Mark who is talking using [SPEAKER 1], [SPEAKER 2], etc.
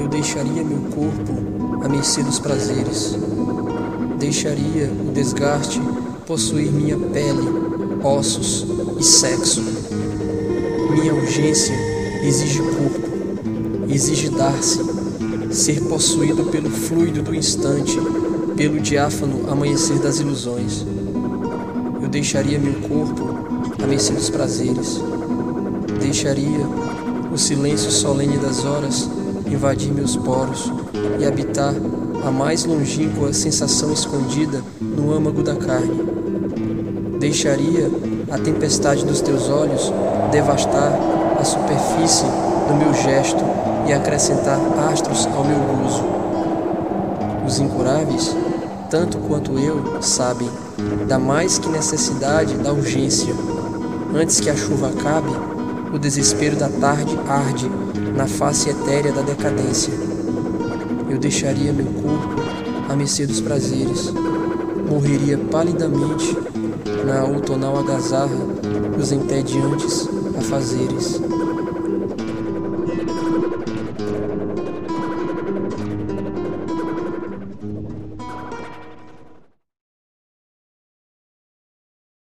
[SPEAKER 1] Eu deixaria meu corpo à mercê dos prazeres. Deixaria o desgaste possuir minha pele, ossos e sexo. Minha urgência exige corpo, exige dar-se, ser possuído pelo fluido do instante, pelo diáfano amanhecer das ilusões. Eu deixaria meu corpo à mercê dos prazeres. Deixaria o silêncio solene das horas invadir meus poros e habitar a mais longínqua sensação escondida no âmago da carne. Deixaria a tempestade dos teus olhos devastar a superfície do meu gesto e acrescentar astros ao meu. Incuráveis, tanto quanto eu, sabem da mais que necessidade da urgência. Antes que a chuva acabe, o desespero da tarde arde na face etérea da decadência. Eu deixaria meu corpo à mercê dos prazeres, morreria palidamente na outonal agazarra dos entediantes afazeres.